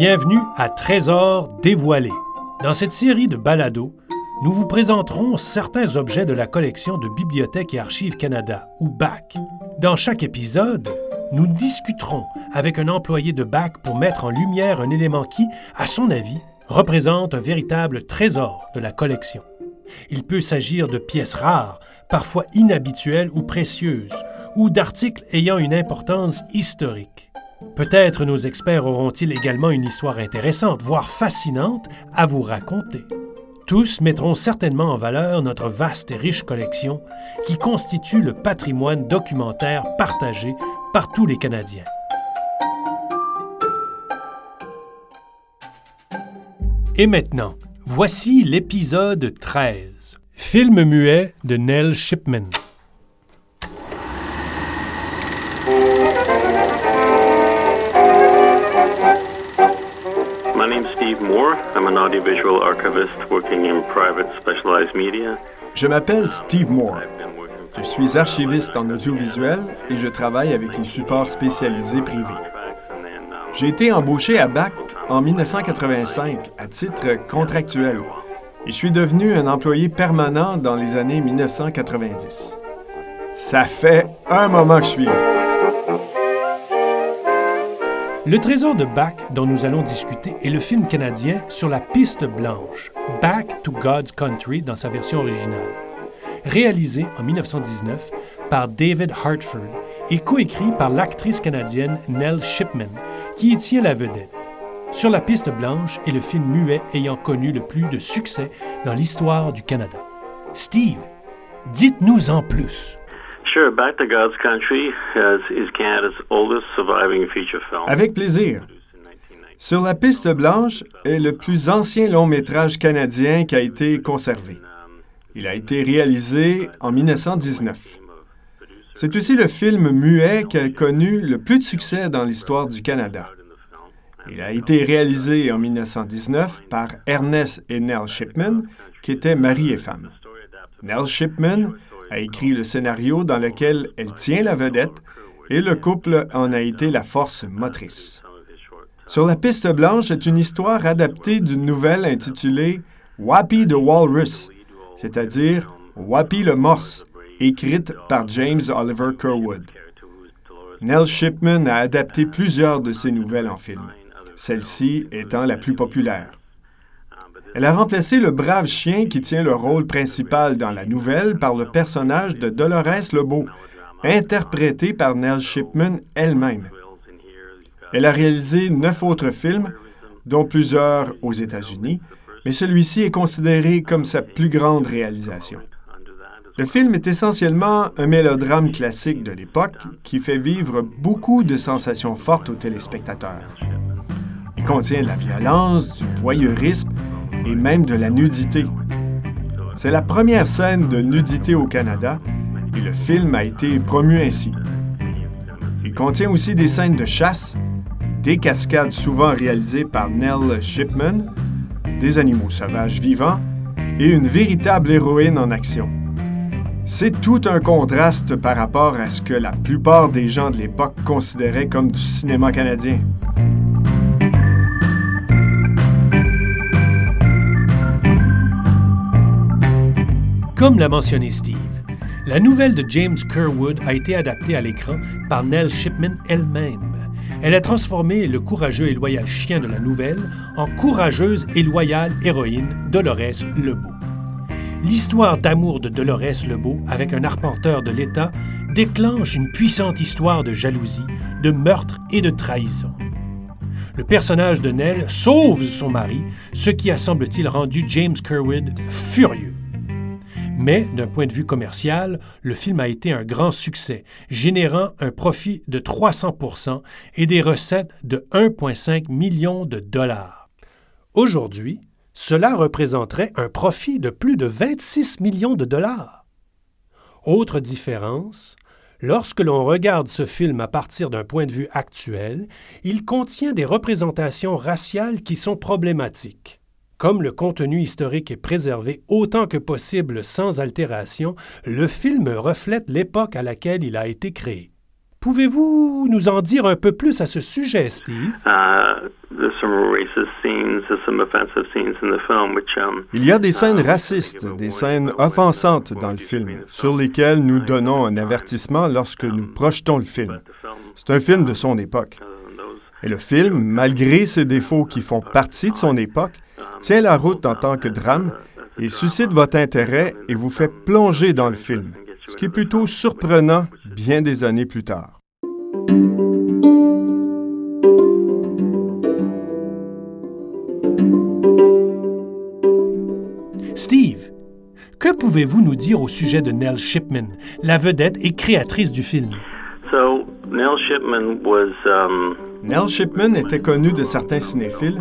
Bienvenue à Trésors dévoilés. Dans cette série de balados, nous vous présenterons certains objets de la collection de Bibliothèque et Archives Canada, ou BAC. Dans chaque épisode, nous discuterons avec un employé de BAC pour mettre en lumière un élément qui, à son avis, représente un véritable trésor de la collection. Il peut s'agir de pièces rares, parfois inhabituelles ou précieuses, ou d'articles ayant une importance historique. Peut-être nos experts auront-ils également une histoire intéressante, voire fascinante, à vous raconter. Tous mettront certainement en valeur notre vaste et riche collection qui constitue le patrimoine documentaire partagé par tous les Canadiens. Et maintenant, voici l'épisode 13. Film muet de Nell Shipman. Je m'appelle Steve Moore. Je suis archiviste en audiovisuel et je travaille avec les supports spécialisés privés. J'ai été embauché à BAC en 1985 à titre contractuel et je suis devenu un employé permanent dans les années 1990. Ça fait un moment que je suis là. Le trésor de Bach dont nous allons discuter est le film canadien Sur la piste blanche, Back to God's Country dans sa version originale. Réalisé en 1919 par David Hartford et coécrit par l'actrice canadienne Nell Shipman, qui y tient la vedette. Sur la piste blanche est le film muet ayant connu le plus de succès dans l'histoire du Canada. Steve, dites-nous en plus. Avec plaisir. Sur la piste blanche est le plus ancien long métrage canadien qui a été conservé. Il a été réalisé en 1919. C'est aussi le film muet qui a connu le plus de succès dans l'histoire du Canada. Il a été réalisé en 1919 par Ernest et Nell Shipman, qui étaient mari et femme. Nell Shipman a écrit le scénario dans lequel elle tient la vedette et le couple en a été la force motrice. Sur la piste blanche est une histoire adaptée d'une nouvelle intitulée Wappy the Walrus, c'est-à-dire Wappy le morse, écrite par James Oliver Curwood. Nell Shipman a adapté plusieurs de ses nouvelles en film, celle-ci étant la plus populaire. Elle a remplacé le brave chien qui tient le rôle principal dans la nouvelle par le personnage de Dolores Lebeau, interprété par Nell Shipman elle-même. Elle a réalisé neuf autres films, dont plusieurs aux États-Unis, mais celui-ci est considéré comme sa plus grande réalisation. Le film est essentiellement un mélodrame classique de l'époque qui fait vivre beaucoup de sensations fortes aux téléspectateurs. Il contient de la violence, du voyeurisme et même de la nudité. C'est la première scène de nudité au Canada et le film a été promu ainsi. Il contient aussi des scènes de chasse, des cascades souvent réalisées par Nell Shipman, des animaux sauvages vivants et une véritable héroïne en action. C'est tout un contraste par rapport à ce que la plupart des gens de l'époque considéraient comme du cinéma canadien. Comme l'a mentionné Steve, la nouvelle de James Kerwood a été adaptée à l'écran par Nell Shipman elle-même. Elle a transformé le courageux et loyal chien de la nouvelle en courageuse et loyale héroïne Dolores Lebeau. L'histoire d'amour de Dolores Lebeau avec un arpenteur de l'État déclenche une puissante histoire de jalousie, de meurtre et de trahison. Le personnage de Nell sauve son mari, ce qui a semble-t-il rendu James Kerwood furieux. Mais d'un point de vue commercial, le film a été un grand succès, générant un profit de 300% et des recettes de 1,5 million de dollars. Aujourd'hui, cela représenterait un profit de plus de 26 millions de dollars. Autre différence, lorsque l'on regarde ce film à partir d'un point de vue actuel, il contient des représentations raciales qui sont problématiques. Comme le contenu historique est préservé autant que possible sans altération, le film reflète l'époque à laquelle il a été créé. Pouvez-vous nous en dire un peu plus à ce sujet, Steve? Il y a des scènes racistes, des scènes offensantes dans le film, sur lesquelles nous donnons un avertissement lorsque nous projetons le film. C'est un film de son époque. Et le film, malgré ses défauts qui font partie de son époque, tient la route en tant que drame et suscite votre intérêt et vous fait plonger dans le film, ce qui est plutôt surprenant bien des années plus tard. Steve, que pouvez-vous nous dire au sujet de Nell Shipman, la vedette et créatrice du film? Um, Nell Shipman était connue de certains cinéphiles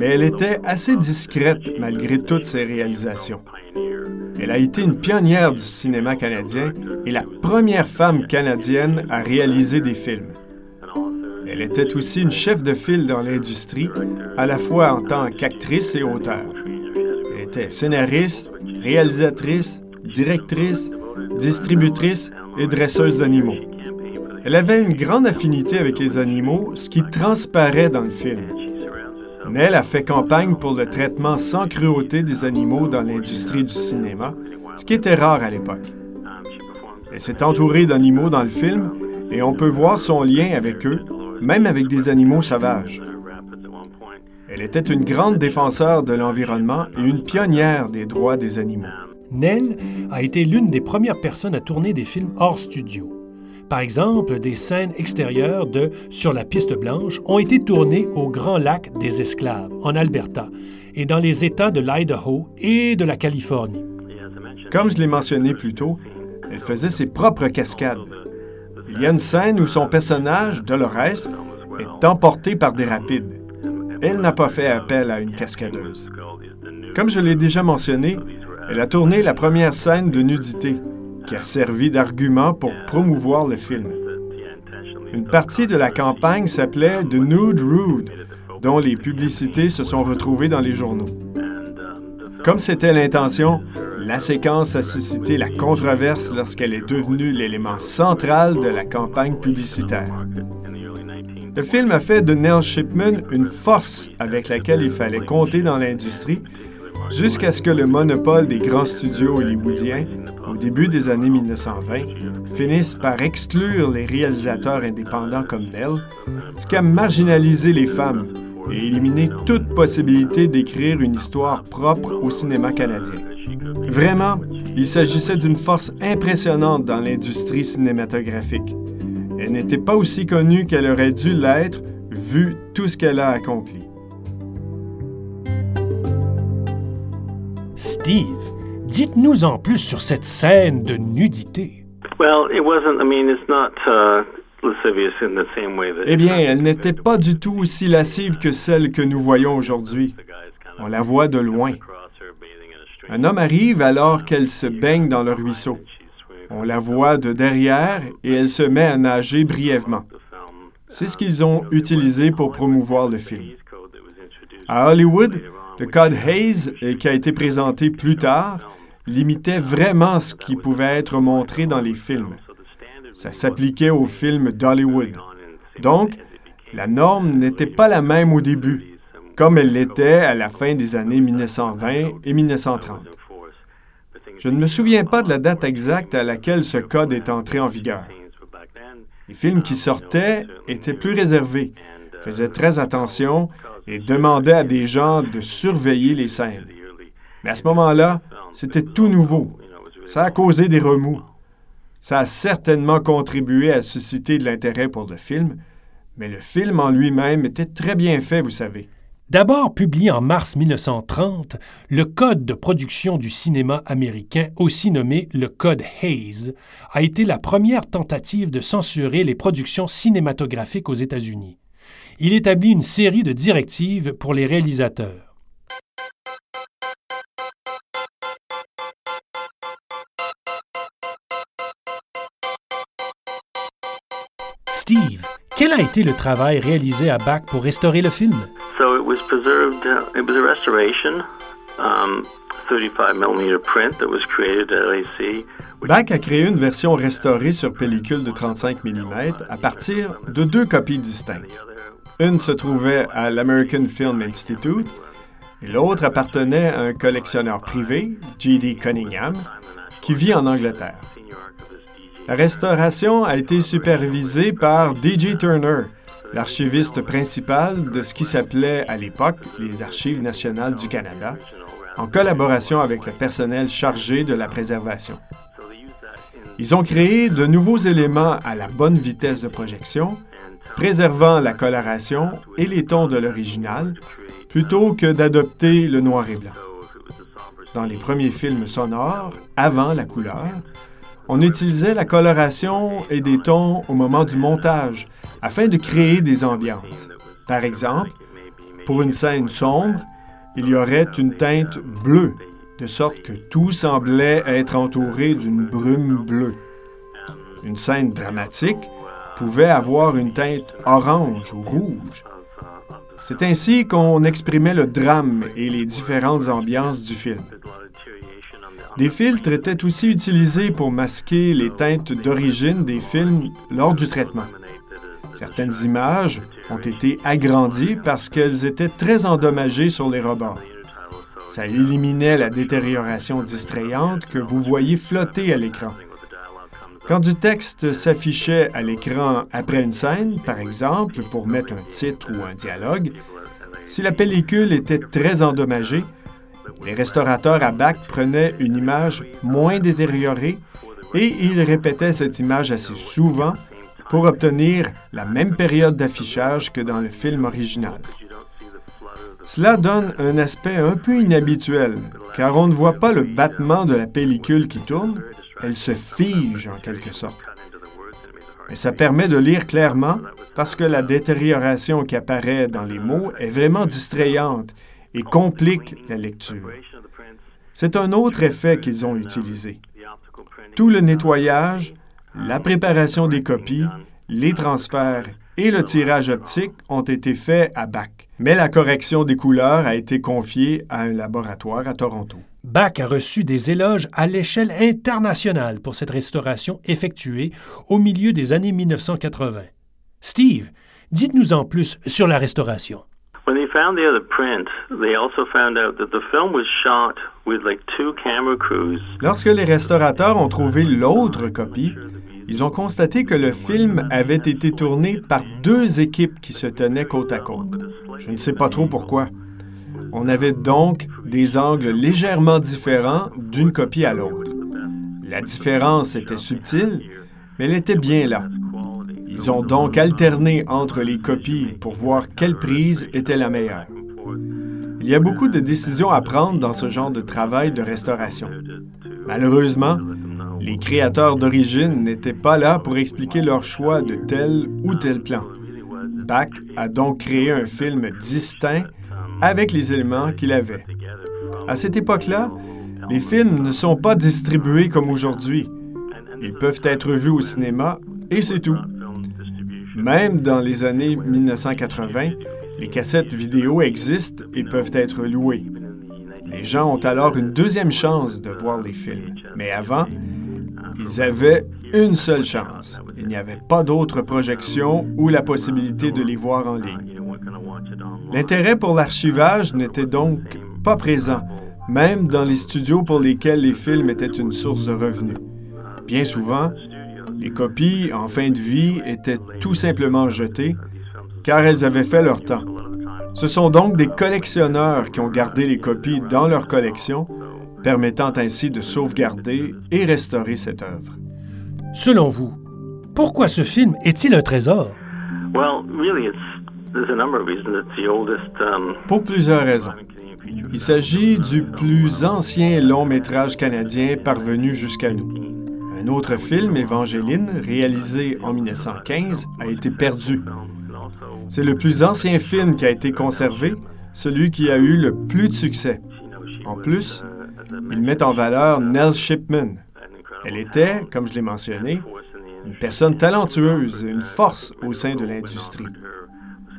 mais elle était assez discrète malgré toutes ses réalisations. Elle a été une pionnière du cinéma canadien et la première femme canadienne à réaliser des films. Elle était aussi une chef de file dans l'industrie, à la fois en tant qu'actrice et auteur. Elle était scénariste, réalisatrice, directrice, distributrice et dresseuse d'animaux. Elle avait une grande affinité avec les animaux, ce qui transparaît dans le film. Nell a fait campagne pour le traitement sans cruauté des animaux dans l'industrie du cinéma, ce qui était rare à l'époque. Elle s'est entourée d'animaux dans le film et on peut voir son lien avec eux, même avec des animaux sauvages. Elle était une grande défenseur de l'environnement et une pionnière des droits des animaux. Nell a été l'une des premières personnes à tourner des films hors studio. Par exemple, des scènes extérieures de Sur la piste blanche ont été tournées au Grand Lac des Esclaves, en Alberta, et dans les États de l'Idaho et de la Californie. Comme je l'ai mentionné plus tôt, elle faisait ses propres cascades. Il y a une scène où son personnage, Dolores, est emporté par des rapides. Elle n'a pas fait appel à une cascadeuse. Comme je l'ai déjà mentionné, elle a tourné la première scène de nudité, qui a servi d'argument pour promouvoir le film. Une partie de la campagne s'appelait The Nude Rude, dont les publicités se sont retrouvées dans les journaux. Comme c'était l'intention, la séquence a suscité la controverse lorsqu'elle est devenue l'élément central de la campagne publicitaire. Le film a fait de Neil Shipman une force avec laquelle il fallait compter dans l'industrie jusqu'à ce que le monopole des grands studios hollywoodiens, au début des années 1920, finisse par exclure les réalisateurs indépendants comme Nell, ce qui a marginalisé les femmes et éliminé toute possibilité d'écrire une histoire propre au cinéma canadien. Vraiment, il s'agissait d'une force impressionnante dans l'industrie cinématographique. Elle n'était pas aussi connue qu'elle aurait dû l'être vu tout ce qu'elle a accompli. Dites-nous en plus sur cette scène de nudité. Eh bien, elle n'était pas du tout aussi lascive que celle que nous voyons aujourd'hui. On la voit de loin. Un homme arrive alors qu'elle se baigne dans le ruisseau. On la voit de derrière et elle se met à nager brièvement. C'est ce qu'ils ont utilisé pour promouvoir le film. À Hollywood, le code Hayes, euh, qui a été présenté plus tard, limitait vraiment ce qui pouvait être montré dans les films. Ça s'appliquait aux films d'Hollywood. Donc, la norme n'était pas la même au début, comme elle l'était à la fin des années 1920 et 1930. Je ne me souviens pas de la date exacte à laquelle ce code est entré en vigueur. Les films qui sortaient étaient plus réservés, faisaient très attention et demandait à des gens de surveiller les scènes. Mais à ce moment-là, c'était tout nouveau. Ça a causé des remous. Ça a certainement contribué à susciter de l'intérêt pour le film, mais le film en lui-même était très bien fait, vous savez. D'abord publié en mars 1930, le Code de production du cinéma américain, aussi nommé le Code Hayes, a été la première tentative de censurer les productions cinématographiques aux États-Unis. Il établit une série de directives pour les réalisateurs. Steve, quel a été le travail réalisé à Bach pour restaurer le film? So it was preserved, uh, it was a restoration, um, 35 mm print that was created at LAC. Bach a créé une version restaurée sur pellicule de 35 mm à partir de deux copies distinctes. Une se trouvait à l'American Film Institute et l'autre appartenait à un collectionneur privé, G.D. Cunningham, qui vit en Angleterre. La restauration a été supervisée par D.J. Turner, l'archiviste principal de ce qui s'appelait à l'époque les Archives nationales du Canada, en collaboration avec le personnel chargé de la préservation. Ils ont créé de nouveaux éléments à la bonne vitesse de projection, préservant la coloration et les tons de l'original, plutôt que d'adopter le noir et blanc. Dans les premiers films sonores, avant la couleur, on utilisait la coloration et des tons au moment du montage afin de créer des ambiances. Par exemple, pour une scène sombre, il y aurait une teinte bleue, de sorte que tout semblait être entouré d'une brume bleue. Une scène dramatique pouvait avoir une teinte orange ou rouge. C'est ainsi qu'on exprimait le drame et les différentes ambiances du film. Des filtres étaient aussi utilisés pour masquer les teintes d'origine des films lors du traitement. Certaines images ont été agrandies parce qu'elles étaient très endommagées sur les rebords. Ça éliminait la détérioration distrayante que vous voyez flotter à l'écran. Quand du texte s'affichait à l'écran après une scène, par exemple, pour mettre un titre ou un dialogue, si la pellicule était très endommagée, les restaurateurs à bac prenaient une image moins détériorée et ils répétaient cette image assez souvent pour obtenir la même période d'affichage que dans le film original. Cela donne un aspect un peu inhabituel, car on ne voit pas le battement de la pellicule qui tourne, elle se fige en quelque sorte. Mais ça permet de lire clairement parce que la détérioration qui apparaît dans les mots est vraiment distrayante et complique la lecture. C'est un autre effet qu'ils ont utilisé. Tout le nettoyage, la préparation des copies, les transferts et le tirage optique ont été faits à BAC, mais la correction des couleurs a été confiée à un laboratoire à Toronto. BAC a reçu des éloges à l'échelle internationale pour cette restauration effectuée au milieu des années 1980. Steve, dites-nous en plus sur la restauration. When they found the other print, they also found out that the film was shot with like two camera crews. Lorsque les restaurateurs ont trouvé l'autre copie, ils ont constaté que le film avait été tourné par deux équipes qui se tenaient côte à côte. Je ne sais pas trop pourquoi. On avait donc des angles légèrement différents d'une copie à l'autre. La différence était subtile, mais elle était bien là. Ils ont donc alterné entre les copies pour voir quelle prise était la meilleure. Il y a beaucoup de décisions à prendre dans ce genre de travail de restauration. Malheureusement, les créateurs d'origine n'étaient pas là pour expliquer leur choix de tel ou tel plan. Bach a donc créé un film distinct avec les éléments qu'il avait. À cette époque-là, les films ne sont pas distribués comme aujourd'hui. Ils peuvent être vus au cinéma et c'est tout. Même dans les années 1980, les cassettes vidéo existent et peuvent être louées. Les gens ont alors une deuxième chance de voir les films. Mais avant, ils avaient une seule chance. Il n'y avait pas d'autre projection ou la possibilité de les voir en ligne. L'intérêt pour l'archivage n'était donc pas présent, même dans les studios pour lesquels les films étaient une source de revenus. Bien souvent, les copies en fin de vie étaient tout simplement jetées car elles avaient fait leur temps. Ce sont donc des collectionneurs qui ont gardé les copies dans leur collection, permettant ainsi de sauvegarder et restaurer cette œuvre. Selon vous, pourquoi ce film est-il un trésor? Well, really, it's Pour plusieurs raisons. Il s'agit du plus ancien long métrage canadien parvenu jusqu'à nous. Un autre film, Évangéline, réalisé en 1915, a été perdu. C'est le plus ancien film qui a été conservé, celui qui a eu le plus de succès. En plus, il met en valeur Nell Shipman. Elle était, comme je l'ai mentionné, une personne talentueuse et une force au sein de l'industrie.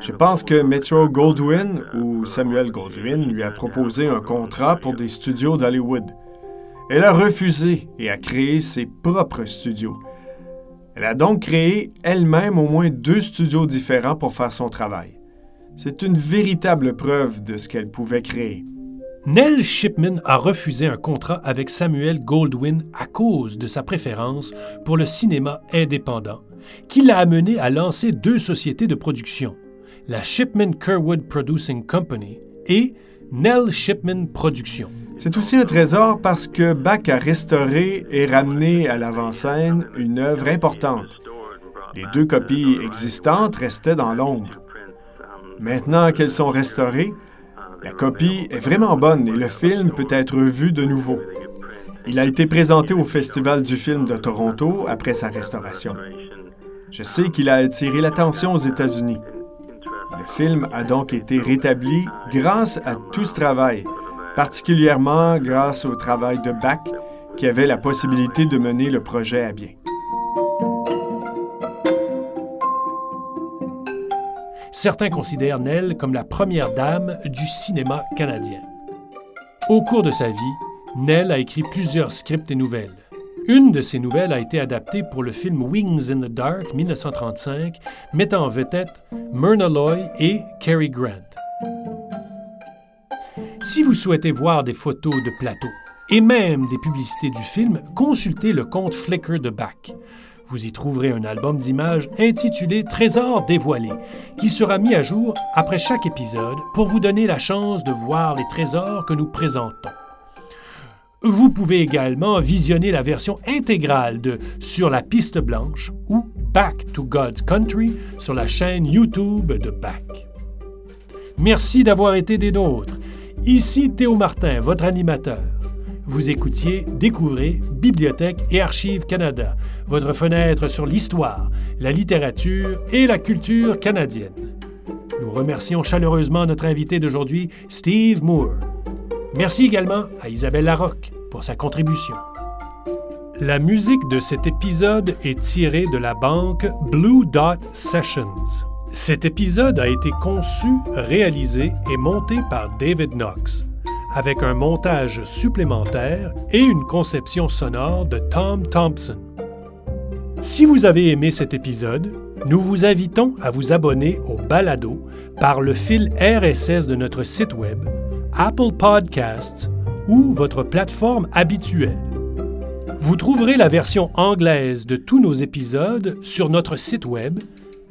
Je pense que Metro Goldwyn ou Samuel Goldwyn lui a proposé un contrat pour des studios d'Hollywood. Elle a refusé et a créé ses propres studios. Elle a donc créé elle-même au moins deux studios différents pour faire son travail. C'est une véritable preuve de ce qu'elle pouvait créer. Nell Shipman a refusé un contrat avec Samuel Goldwyn à cause de sa préférence pour le cinéma indépendant, qui l'a amené à lancer deux sociétés de production, la Shipman Kerwood Producing Company et Nell Shipman Productions. C'est aussi un trésor parce que Bach a restauré et ramené à l'avant-scène une œuvre importante. Les deux copies existantes restaient dans l'ombre. Maintenant qu'elles sont restaurées, la copie est vraiment bonne et le film peut être vu de nouveau. Il a été présenté au Festival du film de Toronto après sa restauration. Je sais qu'il a attiré l'attention aux États-Unis. Film a donc été rétabli grâce à tout ce travail, particulièrement grâce au travail de Bach qui avait la possibilité de mener le projet à bien. Certains considèrent Nell comme la première dame du cinéma canadien. Au cours de sa vie, Nell a écrit plusieurs scripts et nouvelles. Une de ces nouvelles a été adaptée pour le film Wings in the Dark 1935, mettant en vedette Myrna Loy et Cary Grant. Si vous souhaitez voir des photos de plateau et même des publicités du film, consultez le compte Flickr de Bach. Vous y trouverez un album d'images intitulé Trésors dévoilés, qui sera mis à jour après chaque épisode pour vous donner la chance de voir les trésors que nous présentons. Vous pouvez également visionner la version intégrale de Sur la piste blanche ou Back to God's Country sur la chaîne YouTube de Back. Merci d'avoir été des nôtres. Ici Théo Martin, votre animateur. Vous écoutiez Découvrez Bibliothèque et Archives Canada, votre fenêtre sur l'histoire, la littérature et la culture canadienne. Nous remercions chaleureusement notre invité d'aujourd'hui, Steve Moore. Merci également à Isabelle Larocque pour sa contribution. La musique de cet épisode est tirée de la banque Blue Dot Sessions. Cet épisode a été conçu, réalisé et monté par David Knox avec un montage supplémentaire et une conception sonore de Tom Thompson. Si vous avez aimé cet épisode, nous vous invitons à vous abonner au balado par le fil RSS de notre site Web, Apple Podcasts ou votre plateforme habituelle. Vous trouverez la version anglaise de tous nos épisodes sur notre site Web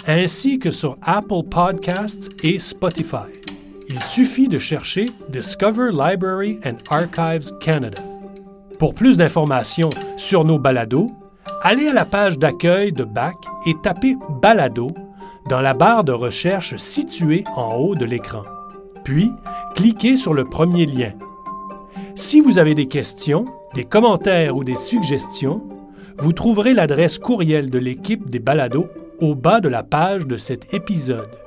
ainsi que sur Apple Podcasts et Spotify il suffit de chercher Discover Library and Archives Canada. Pour plus d'informations sur nos balados, allez à la page d'accueil de BAC et tapez Balado dans la barre de recherche située en haut de l'écran. Puis, cliquez sur le premier lien. Si vous avez des questions, des commentaires ou des suggestions, vous trouverez l'adresse courriel de l'équipe des balados au bas de la page de cet épisode.